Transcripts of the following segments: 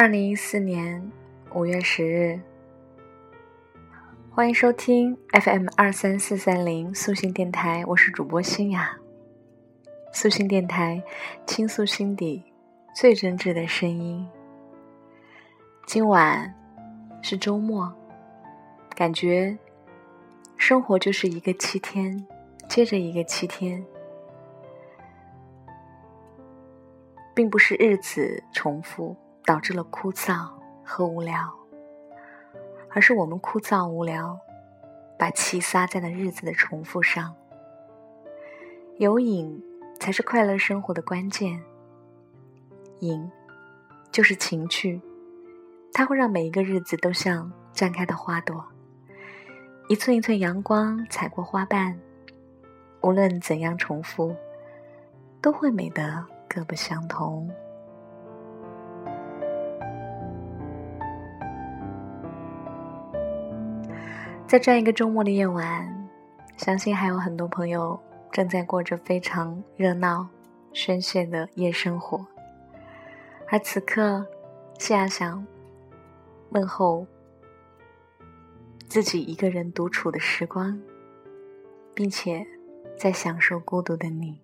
二零一四年五月十日，欢迎收听 FM 二三四三零素心电台，我是主播新雅。素心电台倾诉心底最真挚的声音。今晚是周末，感觉生活就是一个七天接着一个七天，并不是日子重复。导致了枯燥和无聊，而是我们枯燥无聊，把气撒在了日子的重复上。有瘾才是快乐生活的关键。瘾就是情趣，它会让每一个日子都像绽开的花朵，一寸一寸阳光踩过花瓣，无论怎样重复，都会美得各不相同。在这样一个周末的夜晚，相信还有很多朋友正在过着非常热闹、喧泄的夜生活。而此刻，西亚想问候自己一个人独处的时光，并且在享受孤独的你，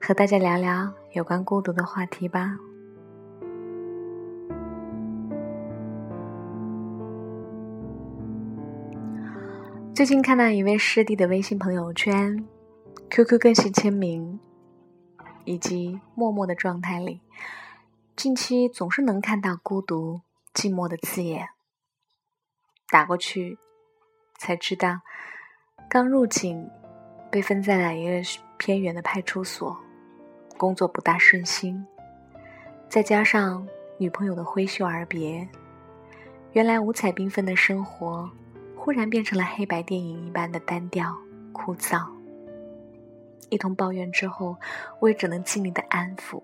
和大家聊聊有关孤独的话题吧。最近看到一位师弟的微信朋友圈、QQ 个性签名以及默默的状态里，近期总是能看到孤独、寂寞的字眼。打过去，才知道刚入警，被分在了一个偏远的派出所，工作不大顺心，再加上女朋友的挥袖而别，原来五彩缤纷的生活。忽然变成了黑白电影一般的单调枯燥。一通抱怨之后，我也只能尽力的安抚，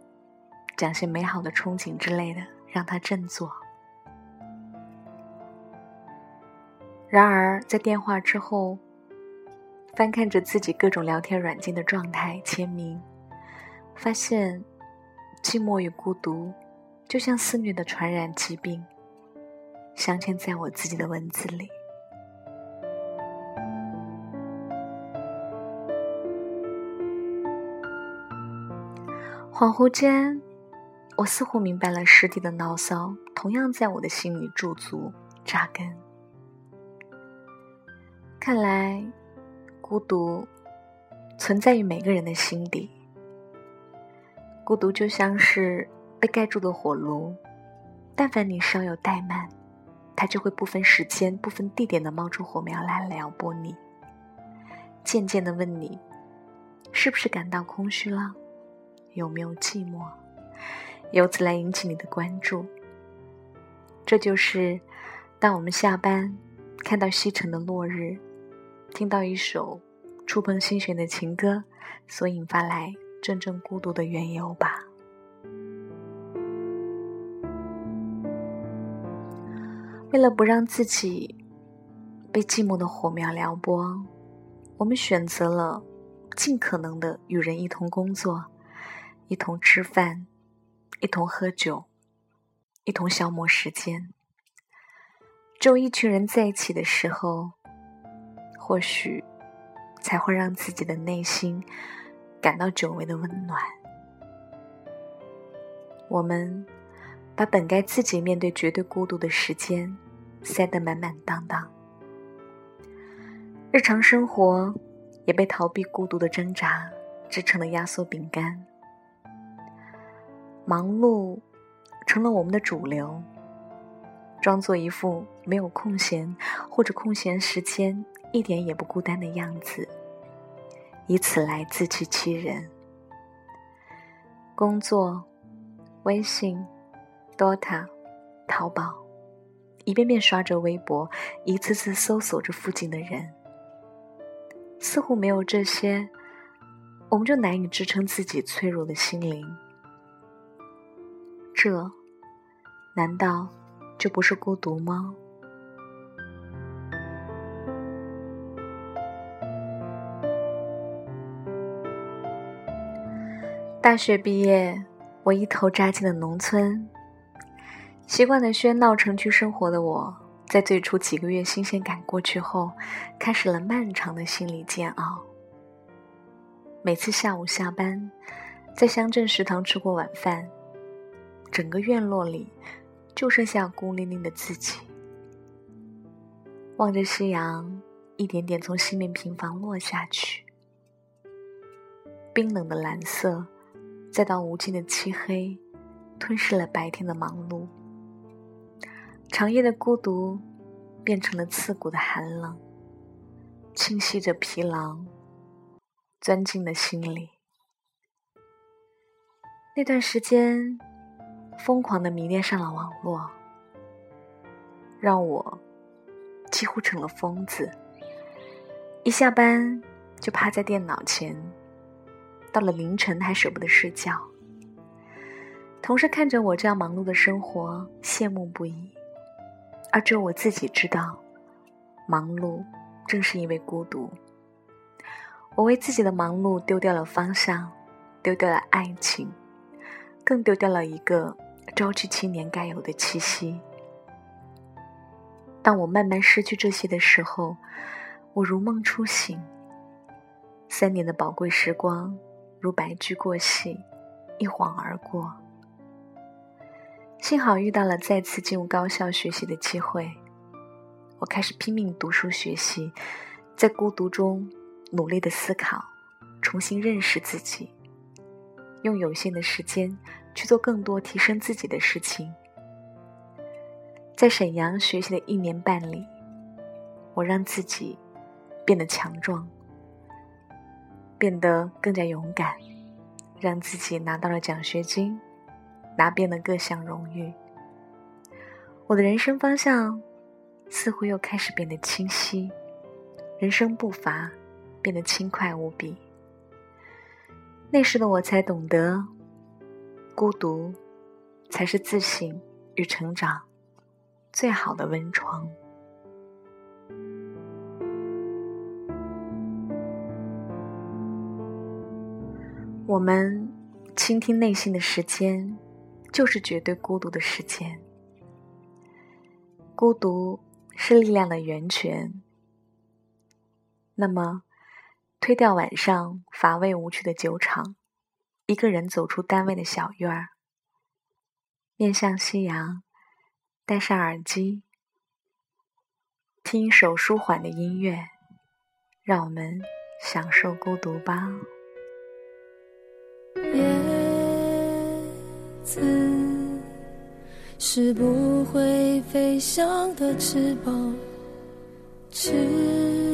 讲些美好的憧憬之类的，让他振作。然而在电话之后，翻看着自己各种聊天软件的状态签名，发现寂寞与孤独就像肆虐的传染疾病，镶嵌在我自己的文字里。恍惚间，我似乎明白了师弟的牢骚，同样在我的心里驻足扎根。看来，孤独存在于每个人的心底。孤独就像是被盖住的火炉，但凡你稍有怠慢，它就会不分时间、不分地点的冒出火苗来撩拨你，渐渐的问你，是不是感到空虚了？有没有寂寞？由此来引起你的关注。这就是当我们下班，看到西沉的落日，听到一首触碰心弦的情歌，所引发来真正孤独的缘由吧。为了不让自己被寂寞的火苗撩拨，我们选择了尽可能的与人一同工作。一同吃饭，一同喝酒，一同消磨时间。只有一群人在一起的时候，或许才会让自己的内心感到久违的温暖。我们把本该自己面对绝对孤独的时间塞得满满当当，日常生活也被逃避孤独的挣扎织成了压缩饼干。忙碌成了我们的主流，装作一副没有空闲或者空闲时间一点也不孤单的样子，以此来自欺欺人。工作、微信、Dota、淘宝，一遍遍刷着微博，一次次搜索着附近的人，似乎没有这些，我们就难以支撑自己脆弱的心灵。这难道就不是孤独吗？大学毕业，我一头扎进了农村。习惯了喧闹城区生活的我，在最初几个月新鲜感过去后，开始了漫长的心理煎熬。每次下午下班，在乡镇食堂吃过晚饭，整个院落里就剩下孤零零的自己。望着夕阳一点点从西面平房落下去，冰冷的蓝色，再到无尽的漆黑，吞噬了白天的忙碌。长夜的孤独，变成了刺骨的寒冷，侵袭着疲劳，钻进了心里。那段时间，疯狂的迷恋上了网络，让我几乎成了疯子。一下班就趴在电脑前，到了凌晨还舍不得睡觉。同事看着我这样忙碌的生活，羡慕不已。而只有我自己知道，忙碌正是因为孤独。我为自己的忙碌丢掉了方向，丢掉了爱情，更丢掉了一个朝气青年该有的气息。当我慢慢失去这些的时候，我如梦初醒。三年的宝贵时光，如白驹过隙，一晃而过。幸好遇到了再次进入高校学习的机会，我开始拼命读书学习，在孤独中努力的思考，重新认识自己，用有限的时间去做更多提升自己的事情。在沈阳学习的一年半里，我让自己变得强壮，变得更加勇敢，让自己拿到了奖学金。拿遍了各项荣誉，我的人生方向似乎又开始变得清晰，人生步伐变得轻快无比。那时的我才懂得，孤独才是自省与成长最好的温床。我们倾听内心的时间。就是绝对孤独的时间。孤独是力量的源泉。那么，推掉晚上乏味无趣的酒场，一个人走出单位的小院儿，面向夕阳，戴上耳机，听一首舒缓的音乐，让我们享受孤独吧。叶子是不会飞翔的翅膀，翅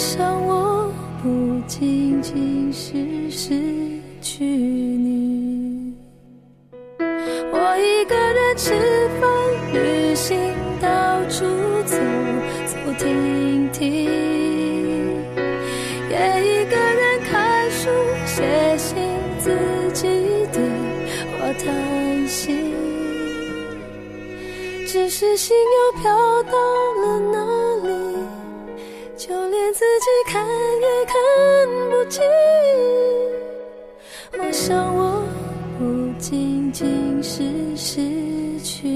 我想我不仅仅是失去你。我一个人吃饭、旅行、到处走走停停，也一个人看书、写信、自己对话、叹息。只是心又飘到了哪？己看也看不清。我想我不仅仅是失去。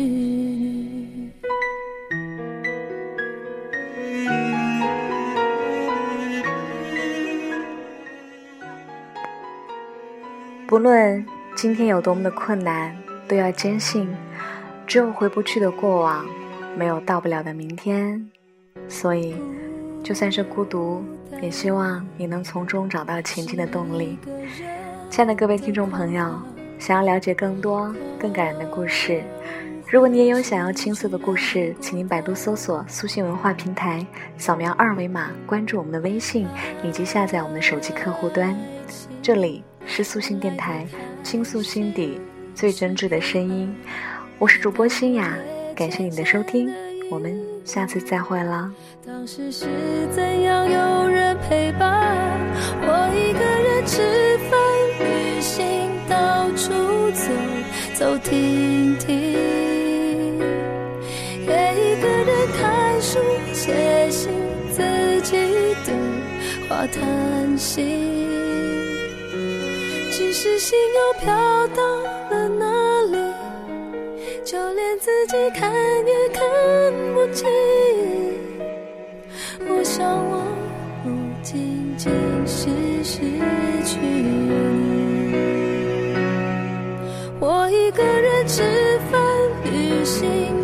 不论今天有多么的困难，都要坚信，只有回不去的过往，没有到不了的明天。所以，就算是孤独，也希望你能从中找到前进的动力。亲爱的各位听众朋友，想要了解更多更感人的故事，如果你也有想要倾诉的故事，请您百度搜索“苏信文化平台”，扫描二维码关注我们的微信，以及下载我们的手机客户端。这里是素心电台，倾诉心底最真挚的声音。我是主播新雅，感谢你的收听，我们下次再会了。当时是怎样有人陪伴我一个人吃饭、旅行、到处走走停停，也一个人看书、写信，自己的话叹息。只是心又飘到自己看也看不清。我想我不仅仅是失去你，我一个人吃饭、旅行、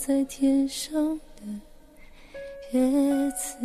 在天上的叶子。